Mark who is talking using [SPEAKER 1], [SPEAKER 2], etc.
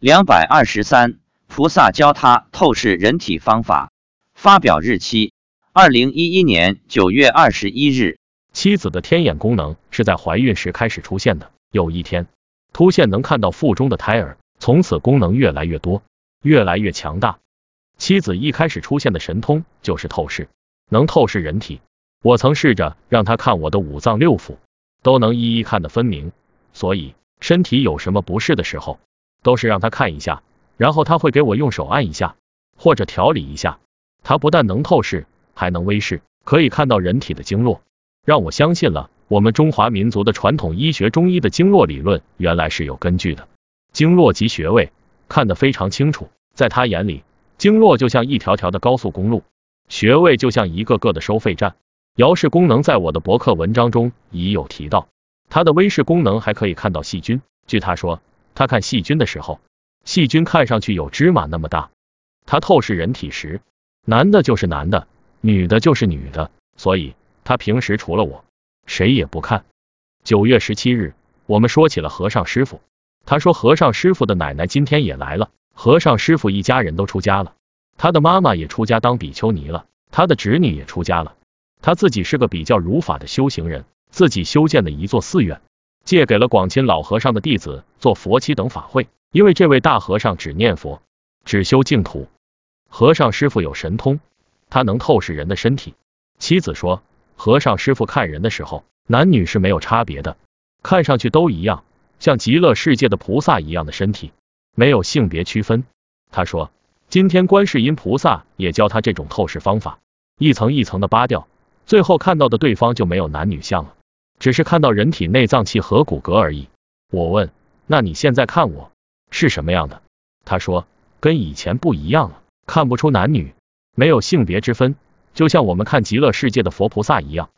[SPEAKER 1] 两百二十三，菩萨教他透视人体方法。发表日期：二零一一年九月二十一日。
[SPEAKER 2] 妻子的天眼功能是在怀孕时开始出现的。有一天，突现能看到腹中的胎儿，从此功能越来越多，越来越强大。妻子一开始出现的神通就是透视，能透视人体。我曾试着让他看我的五脏六腑，都能一一看得分明。所以身体有什么不适的时候，都是让他看一下，然后他会给我用手按一下，或者调理一下。他不但能透视，还能微视，可以看到人体的经络，让我相信了我们中华民族的传统医学中医的经络理论原来是有根据的。经络及穴位看得非常清楚，在他眼里。经络就像一条条的高速公路，穴位就像一个个的收费站。遥视功能在我的博客文章中已有提到，它的微视功能还可以看到细菌。据他说，他看细菌的时候，细菌看上去有芝麻那么大。他透视人体时，男的就是男的，女的就是女的，所以他平时除了我，谁也不看。九月十七日，我们说起了和尚师傅，他说和尚师傅的奶奶今天也来了。和尚师傅一家人都出家了，他的妈妈也出家当比丘尼了，他的侄女也出家了，他自己是个比较如法的修行人，自己修建了一座寺院，借给了广钦老和尚的弟子做佛七等法会。因为这位大和尚只念佛，只修净土。和尚师傅有神通，他能透视人的身体。妻子说，和尚师傅看人的时候，男女是没有差别的，看上去都一样，像极乐世界的菩萨一样的身体。没有性别区分。他说，今天观世音菩萨也教他这种透视方法，一层一层的扒掉，最后看到的对方就没有男女相了，只是看到人体内脏器和骨骼而已。我问，那你现在看我是什么样的？他说，跟以前不一样了，看不出男女，没有性别之分，就像我们看极乐世界的佛菩萨一样。